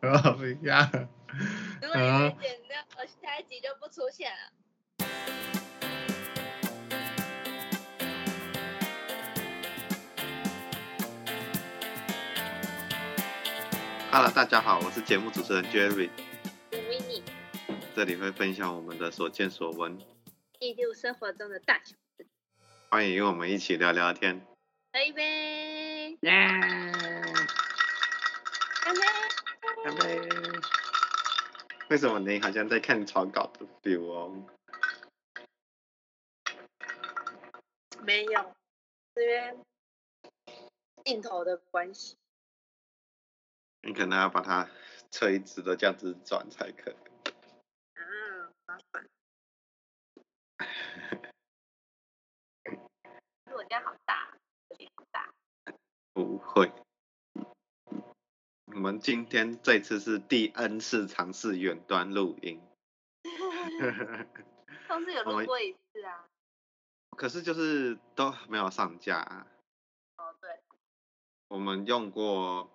我不要。如果你没剪掉，我下一集就不出现了。Hello，大家好，我是节目主持人 Jerry，是 w i n n i 这里会分享我们的所见所闻，记录生活中的大小事。欢迎与我们一起聊聊天。喝一杯，耶！干杯！干杯！为什么你好像在看草稿的 feel 哦？没有，这边镜头的关系。你可能要把它垂直的这样子转才可以。啊，麻烦。我家好大，有点好大。不会。我们今天这次是第 N 次尝试远端录音，上次有录过一次啊。可是就是都没有上架、啊。哦，对。我们用过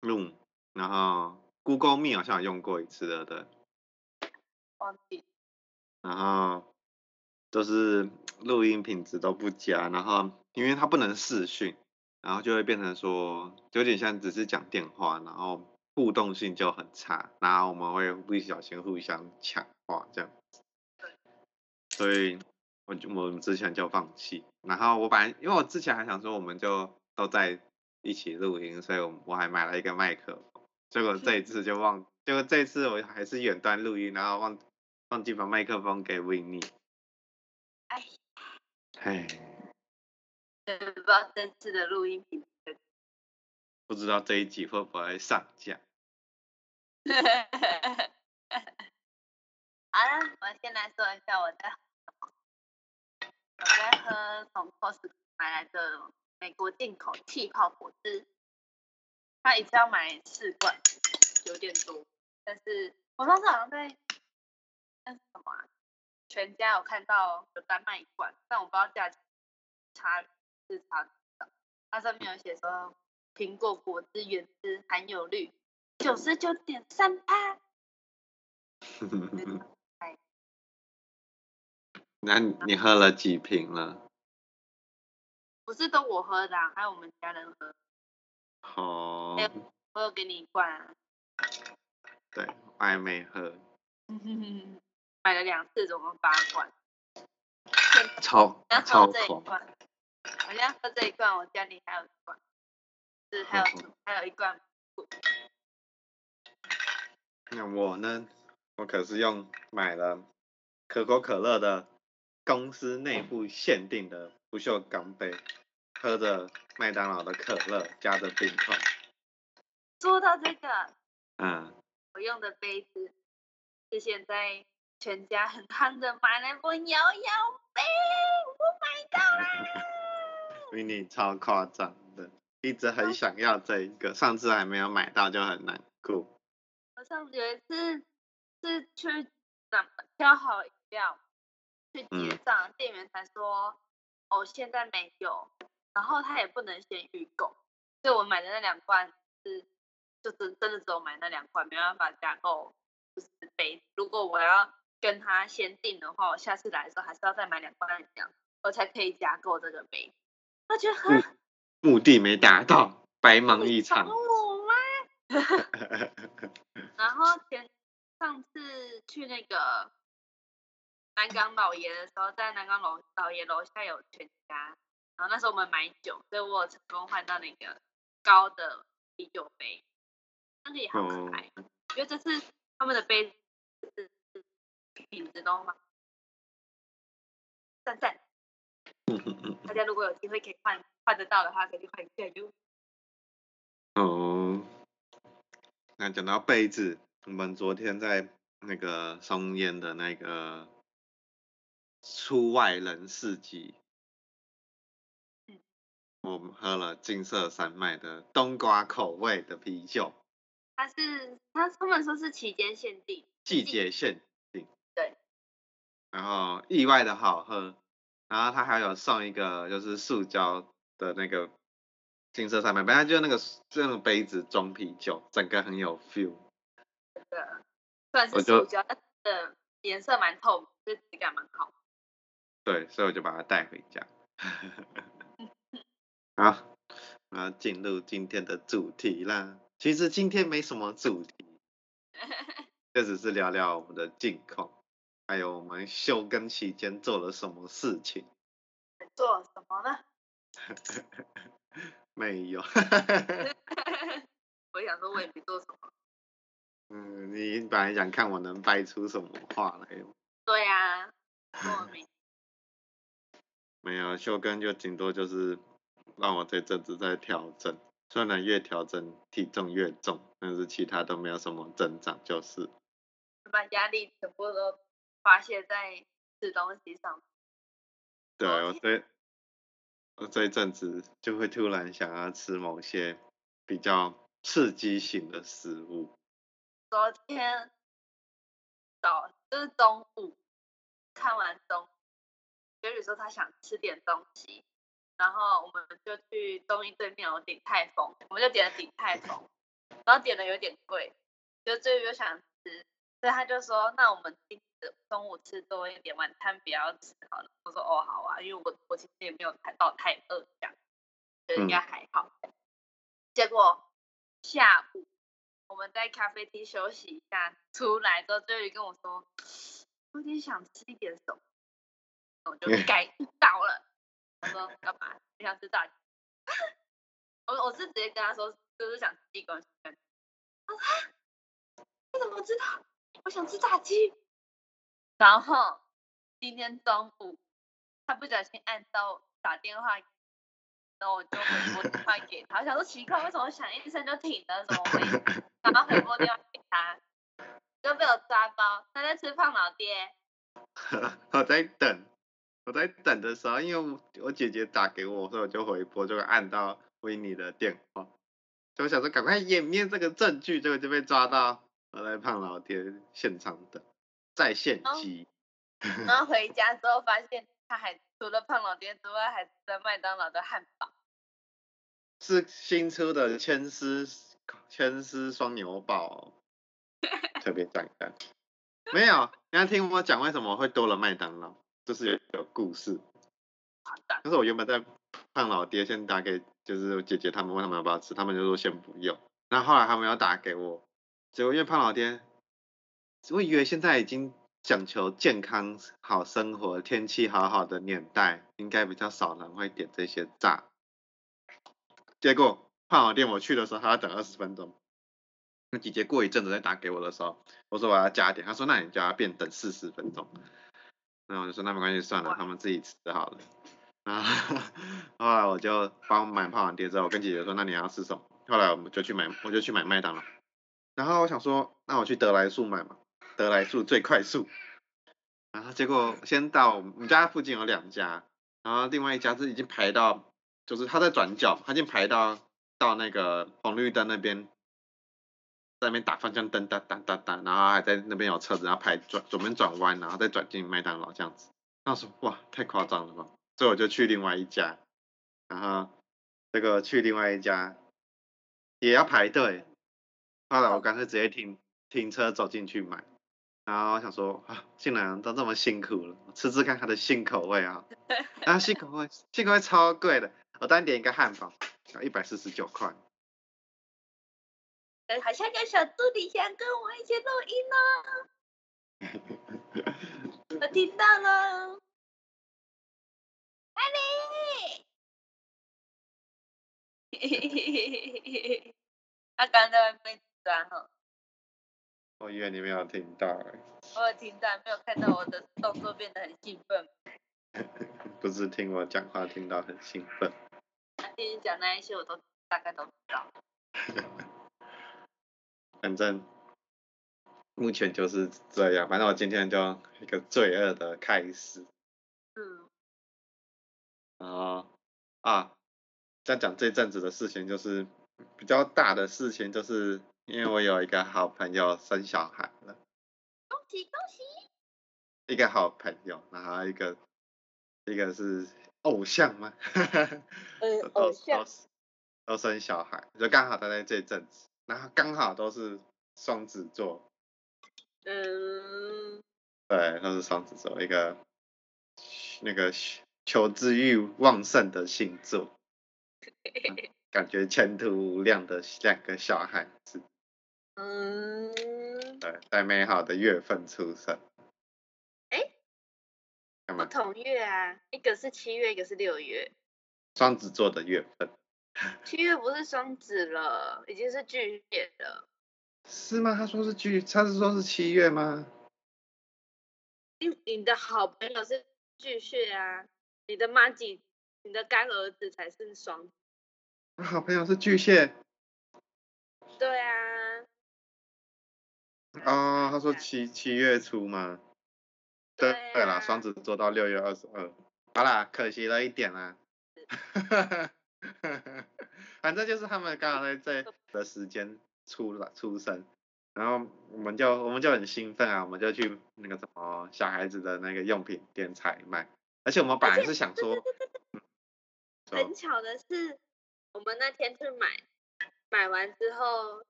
Room，然后 Google Meet 好像有用过一次的，对。忘记。然后就是录音品质都不佳，然后因为它不能视讯，然后就会变成说有点像只是讲电话，然后互动性就很差，然后我们会不小心互相抢话这样子。所以我就我们之前就放弃，然后我本来因为我之前还想说我们就都在一起录音，所以我我还买了一个麦克风，结果这一次就忘，结果这一次我还是远端录音，然后忘忘记把麦克风给维尼。哎，唉，不知道这次的录音品质。不知道这一集会不会上架？好了，我先来说一下我在我在喝从 Costco 买来的美国进口气泡果汁，他一次要买四罐，有点多。但是我上次好像在那是什么啊？全家有看到有单卖一罐，但我不知道价钱差是差多少。它上面有写说苹果果汁原汁含有率九十九点三八。那你喝了几瓶了？不是都我喝的、啊，还有我们家人喝。哦，我有给你一罐、啊。对，我还没喝。买了两次，总共八罐。超要超喝这一狂！罐，我现在喝这一罐，我家里还有一罐，是还有、嗯还有一罐。那我呢？我可是用买了可口可乐的公司内部限定的不锈钢杯，喝着麦当劳的可乐加着冰块。说到这个，嗯，我用的杯子是现在全家很夯的马来风摇摇杯，我买到啦！比你超夸张的，一直很想要这一个，上次还没有买到就很难过。我上次有一次是去哪挑好饮料去结账，店员才说哦现在没有，然后他也不能先预购，所以我买的那两罐是就真真的只有买那两罐，没办法加购就是杯。如果我要跟他先订的话，我下次来的时候还是要再买两罐饮料，我才可以加购这个杯。我觉得很嗯目的没达到，白忙一场。我吗？然后前上次去那个南港老爷的时候，在南港老老爷楼下有全家，然后那时候我们买酒，所以我有成功换到那个高的啤酒杯，那个也好可爱。哦我觉得这次他们的杯子品质都蛮赞赞，大家如果有机会可以换换得到的话，可以去换一下哟。哦，那讲到杯子，我们昨天在那个松烟的那个出外人市集，嗯我们喝了金色山脉的冬瓜口味的啤酒，它是它他们说是期间限定，季节限定。对。然后意外的好喝，然后它还有送一个就是塑胶的那个金色上面，本来就那个这种杯子装啤酒，整个很有 feel。对，虽然是塑胶，但是颜色蛮透明，就质感蛮好。对，所以我就把它带回家。好，我要进入今天的主题啦。其实今天没什么主题，就只是聊聊我们的近况，还有我们休更期间做了什么事情。做了什么呢？没有。我想说，我也没做什么。嗯，你本来想看我能掰出什么话来哦。对呀、我没。没有秀根就顶多就是让我这阵子在调整，虽然越调整体重越重，但是其他都没有什么增长，就是。把压力全部都发泄在吃东西上。对我这我这一阵子就会突然想要吃某些比较刺激型的食物。昨天早就是中午看完中，杰宇说他想吃点东西，然后我们就去中医对面有鼎泰丰，我们就点了鼎泰丰，然后点的有点贵，就最后又想吃，所以他就说那我们今中午吃多一点，晚餐不要吃好了。我说哦好啊，因为我我其实也没有太到太饿这样，就应该还好。结果下午我们在咖啡厅休息一下，出来之后，周瑜跟我说，有点想吃一点什么，我就改到了。我说干嘛？你想吃炸鸡？我我是直接跟他说，就是想吃鸡公鲜。他说啊你怎么知道？我想吃炸鸡。然后今天中午他不小心按到打电话，然后我就回拨电话 给他，我想说奇怪，为什么响一声就停了？怎么会？然后回拨电话给他，就被我抓包，他在吃胖老爹。我在等，我在等的时候，因为我我姐姐打给我，所以我就回拨，就按到维尼的电话，就我想说赶快掩面这个证据，结果就被抓到我在胖老爹现场等，在线机。然后回 家之后发现他还除了胖老爹之外，还吃了麦当劳的汉堡。是新出的千丝千丝双牛堡哦，特别赞赞。没有，你要听我讲为什么会多了麦当劳，就是有有故事。好的，但是我原本在胖老爹先打给就是姐姐他们问他们要不要吃，他们就说先不用。然后后来他们要打给我，结果因为胖老爹，我以为现在已经讲求健康好生活、天气好好的年代，应该比较少人会点这些炸。结果胖老店我去的时候还要等二十分钟。那姐姐过一阵子再打给我的时候，我说我要加点，她说那你叫她变等四十分钟。然后我就说那没关系，算了，他们自己吃好了。然后后来我就帮买胖老爹之后，我跟姐姐说那你要吃什么？后来我们就去买，我就去买麦当劳。然后我想说，那我去德来速买嘛，得来速最快速。然后结果先到我们家附近有两家，然后另外一家是已经排到，就是他在转角，他已经排到到那个红绿灯那边，在那边打方向灯，哒哒哒哒，然后还在那边有车子，然后排转左边转弯，然后再转进麦当劳这样子。那时候哇，太夸张了吧，所以我就去另外一家，然后这个去另外一家也要排队，后来我干脆直接停停车走进去买。然后我想说啊，竟然都这么辛苦了，吃吃看它的新口味啊。然后新口味，新口味超贵的，我单点一个汉堡要一百四十九块。呃好像有小助理想跟我一起录音呢，我听到了，艾莉，他刚在外面转哈，我以为你没有听到、欸，我有听到，没有看到我的动作变得很兴奋。不是听我讲话听到很兴奋。他听你讲那一些，我都大概都知道。反正目前就是这样，反正我今天就一个罪恶的开始。嗯，然后啊，再讲这阵子的事情，就是比较大的事情，就是因为我有一个好朋友生小孩了，恭喜恭喜！一个好朋友，然后一个一个是偶像吗？嗯，都偶像都生小孩，就刚好他在这阵子，然后刚好都是双子座，嗯，对，都是双子座，一个那个求知欲旺盛的星座，感觉前途无量的两个小孩子，嗯，对，在美好的月份出生。哎干嘛？不同月啊，一个是七月，一个是六月。双子座的月份 七月不是双子了，已经是巨蟹了。是吗？他说是巨，他是说是七月吗？你你的好朋友是巨蟹啊，你的妈几，你的干儿子才是双。我好朋友是巨蟹。对啊。哦，他说七七月初吗？对对对啦，啊双子座到六月二十二。好啦，可惜了一点啦。反正就是他们刚好在这 的时间出了出生，然后我们就我们就很兴奋啊，我们就去那个什么小孩子的那个用品店采买，而且我们本来是想说，很巧的是，我们那天去买，买完之后，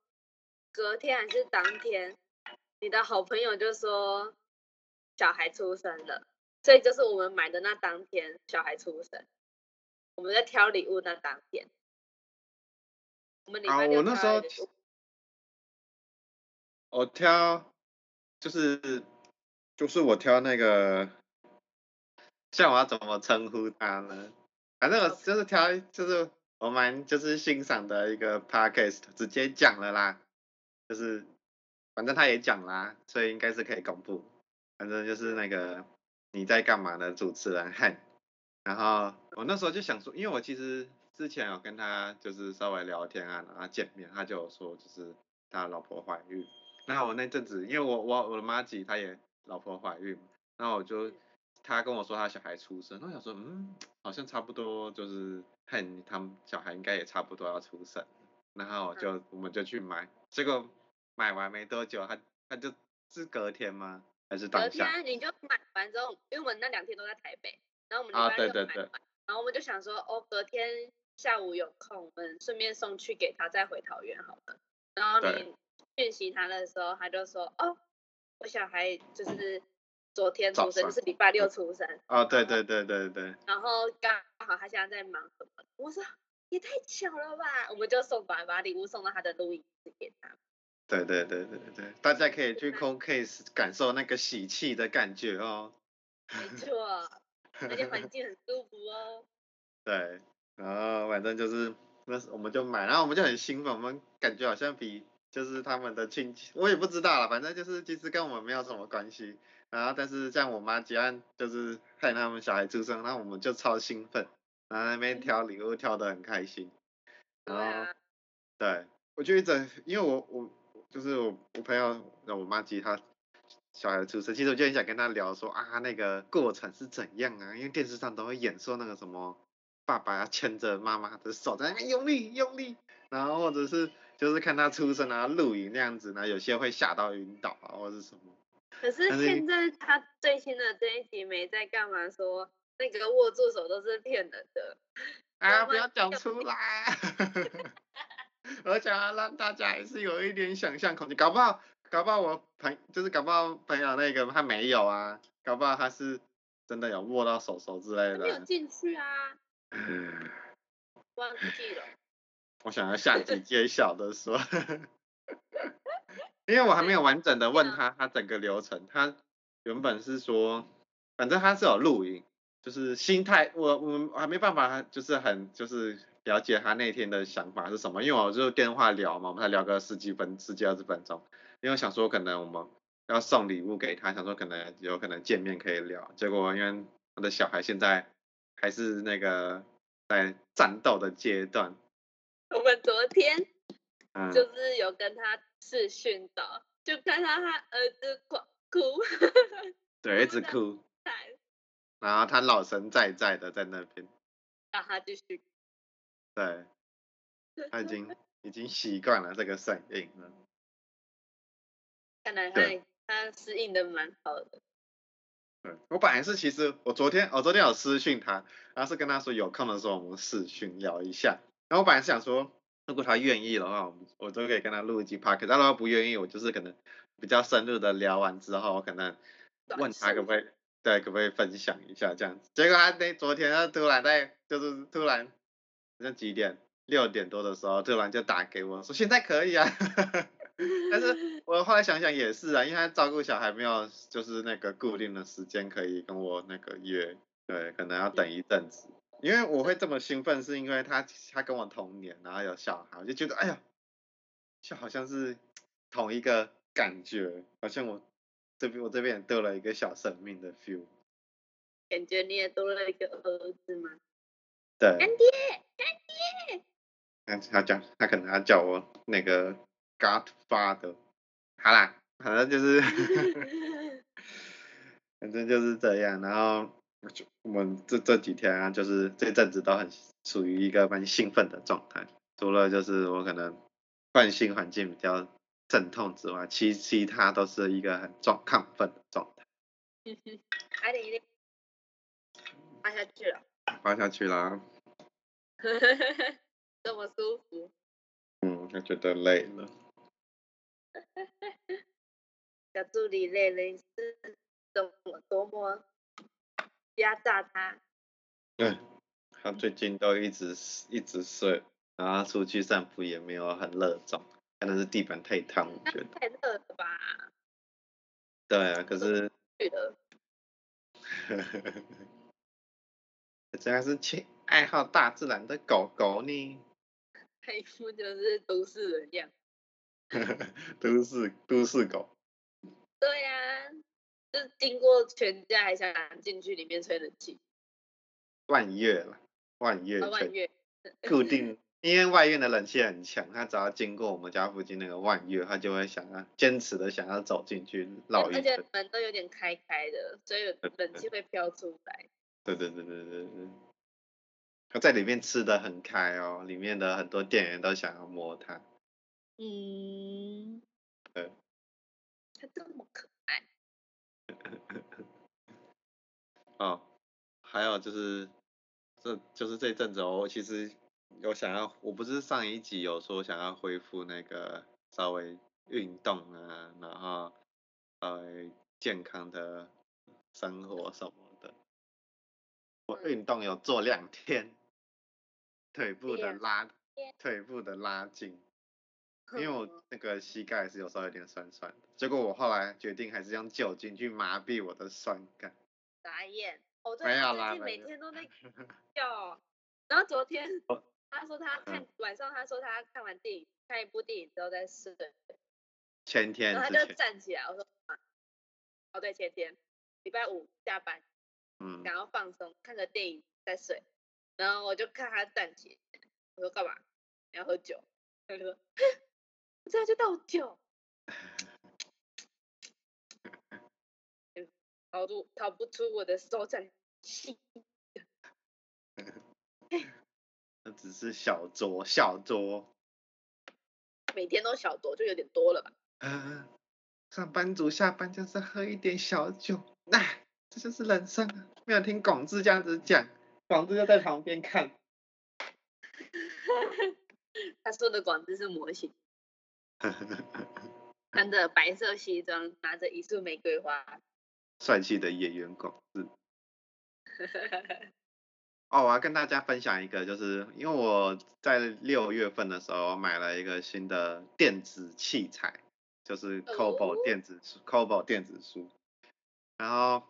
隔天还是当天，你的好朋友就说小孩出生了，所以就是我们买的那当天小孩出生，我们在挑礼物那当天，我们礼啊拜六我那时候我挑就是就是我挑那个，像我要怎么称呼他呢？反正我就是挑就是我蛮就是欣赏的一个 podcast，直接讲了啦，就是反正他也讲啦，所以应该是可以公布。反正就是那个你在干嘛的主持人汉，然后我那时候就想说，因为我其实之前有跟他就是稍微聊天啊，然后见面，他就说就是他老婆怀孕。那我那阵子，因为我我我的妈吉她也老婆怀孕嘛，然后我就他跟我说他小孩出生，那我想说嗯，好像差不多就是看他们小孩应该也差不多要出生，然后我就我们就去买，结果买完没多久，他他就是隔天吗？还是隔当下？天你就买完之后，因为我们那两天都在台北，然后我们啊礼拜六对对对买完，然后我们就想说，哦，隔天下午有空，我们顺便送去给他，再回桃园好了。然后对你讯息他的时候，他就说，哦，我小孩就是昨天出生，就是礼拜六出生，哦，对对对对对，然后刚好他现在在忙什么？我说也太巧了吧，我们就送把把礼物送到他的录音室给他。对对对对对，大家可以去 c o case 感受那个喜气的感觉哦。没错，而且环境很舒服哦。对，然后反正就是那时我们就买，然后我们就很兴奋，我们感觉好像比就是他们的亲戚，我也不知道了，反正就是其实跟我们没有什么关系。然后但是像我妈结案就是看他们小孩出生，然后我们就超兴奋，然后那边挑礼物挑得很开心。对 然后啊，对，我就一直因为我我就是我我朋友我妈吉她小孩出生，其实我就很想跟他聊说啊那个过程是怎样啊，因为电视上都会演说那个什么爸爸要牵着妈妈的手在那边用力用力，然后或者是就是看他出生啊录影那样子，然后有些会吓到晕倒啊或者是什么。可是现在他最新的这一集没在干嘛说那个握住手都是骗人的。啊，不要讲出来！我想要让大家还是有一点想象空间，搞不好，搞不好我朋就是搞不好朋友那个他没有啊，搞不好他是真的有握到手手之类的没有。进去啊，嗯忘记了。我想要下集揭晓的说，因为我还没有完整的问他他整个流程，他原本是说，反正他是有录音，就是心态，我我我还没办法，就是很就是了解他那天的想法是什么，因为我就电话聊嘛，我们才聊个十几分十几二十分钟，因为想说可能我们要送礼物给他，想说可能有可能见面可以聊，结果因为我的小孩现在还是那个在战斗的阶段，我们昨天嗯，就是有跟他视讯到，就看到他儿子狂哭，对，一直 哭，然后他老神在在的在那边，让他继续。对，他已经已经习惯了这个声音了。看来对他他适应的蛮好的。对，我本来是其实我昨天我昨天有私讯他，然后是跟他说有空的时候我们视讯聊一下，然后我本来是想说，如果他愿意的话，我我就可以跟他录一集 p o d c a s 但如果他不愿意，我就是可能比较深入的聊完之后，我可能问他可不可以，对，可不可以分享一下这样子。结果他那昨天他突然在，就是突然，好像几点？六点多的时候，突然就打给我说现在可以啊。但是 我后来想想也是啊，因为他照顾小孩没有就是那个固定的时间可以跟我那个约，对，可能要等一阵子。因为我会这么兴奋，是因为他他跟我同年，然后有小孩，我就觉得哎呀，就好像是同一个感觉，好像我这边我这边多了一个小生命的 feel。感觉你也多了一个儿子吗？对。干爹。他他叫他可能要叫我那个 Godfather，好啦，反正就是，反正就是这样。然后就我们这这几天啊，就是这阵子都很处于一个蛮兴奋的状态。除了就是我可能惯性环境比较阵痛之外，其其他都是一个很壮亢奋的状态。还得一发下去了。发下去了。这么舒服。嗯，他觉得累了。小助理累了，是怎么多么压榨他？对，他最近都一直一直睡，然后出去散步也没有很热衷，可能是地板太烫，我觉得。太热了吧？对啊，可是。对的。呵呵呵呵。这还是亲爱好大自然的狗狗呢。他一副就是都市人样，都市都市狗。对呀，就经过全家还想进去里面吹冷气。万月了，万月。万月。固定，因为外院的冷气很强，他只要经过我们家附近那个万月，他就会想要坚持的想要走进去绕一圈。而且门都有点开开的，所以冷气会飘出来。对对对对对对。他在里面吃的很开哦，里面的很多店员都想要摸他。嗯。对。他这么可爱。哦，还有就是，这就是这阵子我其实有想要，我不是上一集有说想要恢复那个稍微运动啊，然后稍微健康的生活什么的。我运动有做两天。腿部的拉，腿部的拉筋，因为我那个膝盖是有时候有点酸酸的，结果我后来决定还是用酒精去麻痹我的酸感。打眼，我最近每天都在叫，然后昨天 他说他看晚上他说他看完电影看一部电影之后再睡。前天。然后他就站起来，我说啊，哦对前天，礼拜五下班，嗯，然后放松看个电影再睡。然后我就看他站起，我说干嘛？你要喝酒？他说，这样就倒酒，逃不逃不出我的手掌心。那只是小酌，小酌。每天都小酌就有点多了吧？嗯，上班族下班就是喝一点小酒，哎，这就是人生啊！没有听广志这样子讲。广志就在旁边看，他说的广志是模型，穿着白色西装，拿着一束玫瑰花，帅气的演员广志。哦，我要跟大家分享一个，就是因为我在六月份的时候买了一个新的电子器材，就是 Kobo 电子书，Kobo 电子书。然后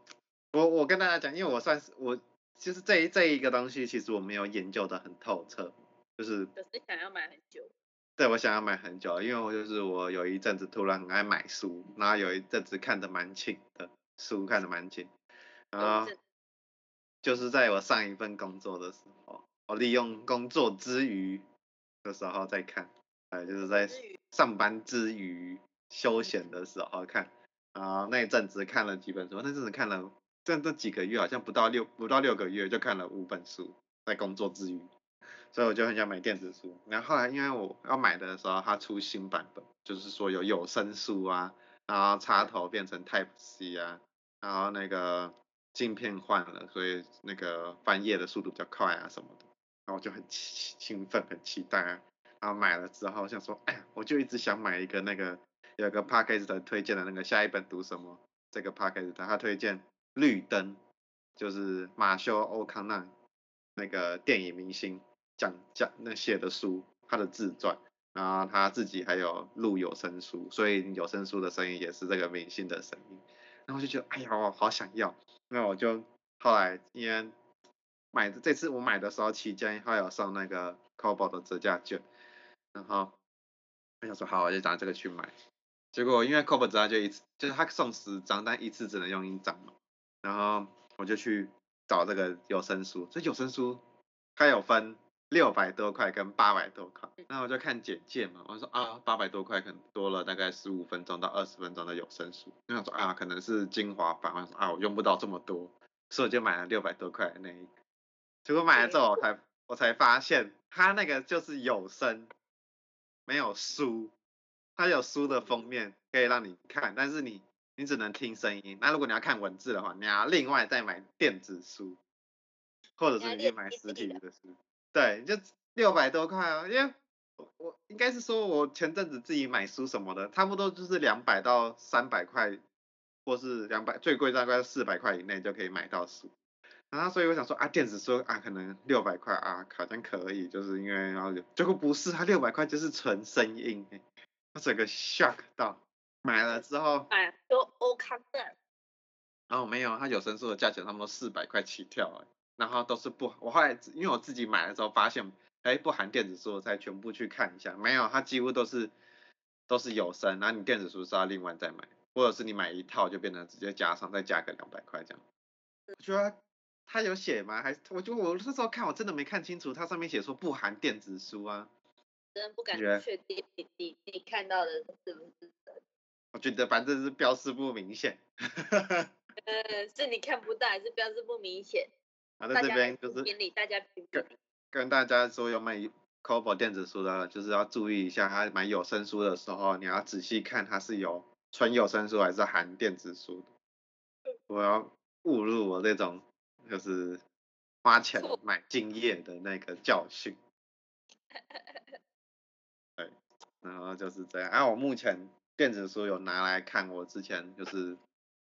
我我跟大家讲，因为我算是我。就是这一这一个东西，其实我没有研究的很透彻，就是可是想要买很久。对，我想要买很久，因为我就是我有一阵子突然很爱买书，然后有一阵子看的蛮勤的，书看的蛮勤，然后就是在我上一份工作的时候，我利用工作之余的时候在看，哎，就是在上班之余休闲的时候看，然后那一阵子看了几本书，那阵子看了。这这几个月好像不到六不到六个月就看了五本书，在工作之余，所以我就很想买电子书。然后后来因为我要买的时候，它出新版本，就是说有有声书啊，然后插头变成 Type C 啊，然后那个镜片换了，所以那个翻页的速度比较快啊什么的。然后我就很兴兴奋，很期待啊。然后买了之后想说，哎呀，我就一直想买一个那个有个 p a c k a g e 推荐的那个下一本读什么这个 p a c k a g e 他推荐绿灯，就是马修欧康纳那个电影明星讲讲那写的书，他的自传。然后他自己还有录有声书，所以有声书的声音也是这个明星的声音。然后就觉得，哎呀，我好想要。那我就后来因为买的这次我买的时候期间还有送那个 c o b o 的折价券，然后我想说好，我就拿这个去买。结果因为 c o b o 折价就一次，就是他送十张，但一次只能用一张嘛。然后我就去找这个有声书，这有声书它有分。六百多块跟八百多块，那我就看简介嘛，我说啊，八百多块可能多了大概十五分钟到二十分钟的有声书，那我说啊，可能是精华版，我说啊，我用不到这么多，所以我就买了六百多块的那一个，结果买了之后我才我才发现，它那个就是有声，没有书，它有书的封面可以让你看，但是你你只能听声音，那如果你要看文字的话，你要另外再买电子书，或者是你买实体的书。对，就六百多块哦，因为我我应该是说，我前阵子自己买书什么的，差不多就是两百到三百块，或是两百，最贵大概四百块以内就可以买到书。然后所以我想说啊，电子书啊，可能六百块啊，好像可以，就是因为然后结果不是，它六百块就是纯声音，我整个 shock 到，买了之后，买，都欧康的，然后没有，它有声书的价钱差不多四百块起跳哎。然后都是不，我后来因为我自己买的时候发现，哎，不含电子书，我才全部去看一下，没有，它几乎都是都是有声，然后你电子书是要另外再买，或者是你买一套就变成直接加上，再加个两百块这样。我觉得它有写吗？还是我觉得我那时候看我真的没看清楚，它上面写说不含电子书啊。真不敢确定你你你看到的是不是真？我觉得反正是标示不明显。呃，是你看不到还是标示不明显？啊在这边就是跟跟大家说，有买 Kobo 电子书的，就是要注意一下，他买有声书的时候，你要仔细看它是有纯有声书还是含电子书的。我要误入我这种就是花钱买经验的那个教训。对，然后就是这样。啊，我目前电子书有拿来看，我之前就是。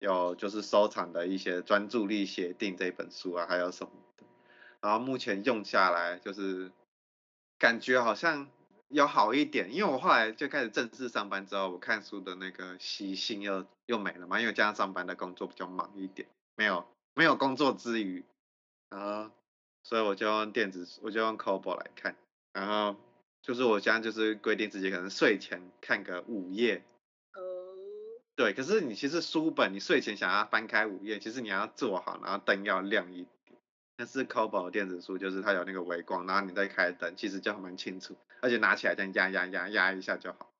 有就是收藏的一些专注力协定这本书啊，还有什么的，然后目前用下来就是感觉好像有好一点，因为我后来就开始正式上班之后，我看书的那个习性又又没了嘛，因为加上上班的工作比较忙一点，没有没有工作之余，然后所以我就用电子，我就用 Kobo 来看，然后就是我现在就是规定自己可能睡前看个五页。对，可是你其实书本，你睡前想要翻开五页，其实你要做好，然后灯要亮一点。但是 Kobo 电子书就是它有那个微光，然后你再开灯，其实就蛮清楚，而且拿起来这样压压压压一下就好。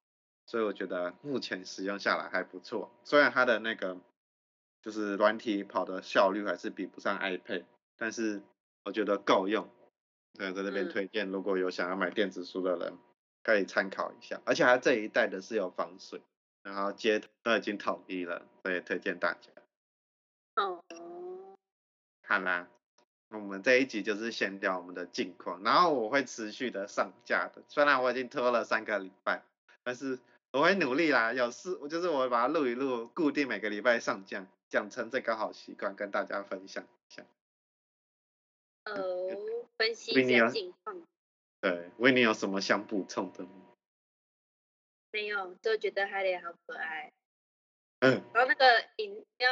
所以我觉得目前使用下来还不错，虽然它的那个就是软体跑的效率还是比不上 iPad，但是我觉得够用。对，在这边推荐，如果有想要买电子书的人，可以参考一下。而且它这一代的是有防水。然后接都已经统一了，所以推荐大家。哦。好啦，我们这一集就是先聊我们的近况，然后我会持续的上架的。虽然我已经拖了三个礼拜，但是我会努力啦。有事我就是我会把它录一录，固定每个礼拜上架，养成这个好习惯，跟大家分享一下。哦，分析一下近况。对，维尼有什么想补充的吗？没有，就觉得海莲好可爱。嗯。然后那个饮料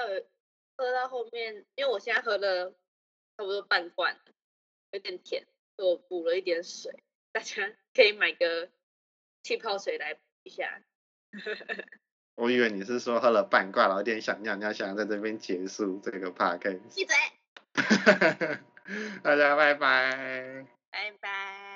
喝到后面，因为我现在喝了差不多半罐，有点甜，我补了一点水，大家可以买个气泡水来补一下。我以为你是说喝了半罐，然后有点想尿尿，想在这边结束这个 party。闭嘴。大家拜拜。拜拜。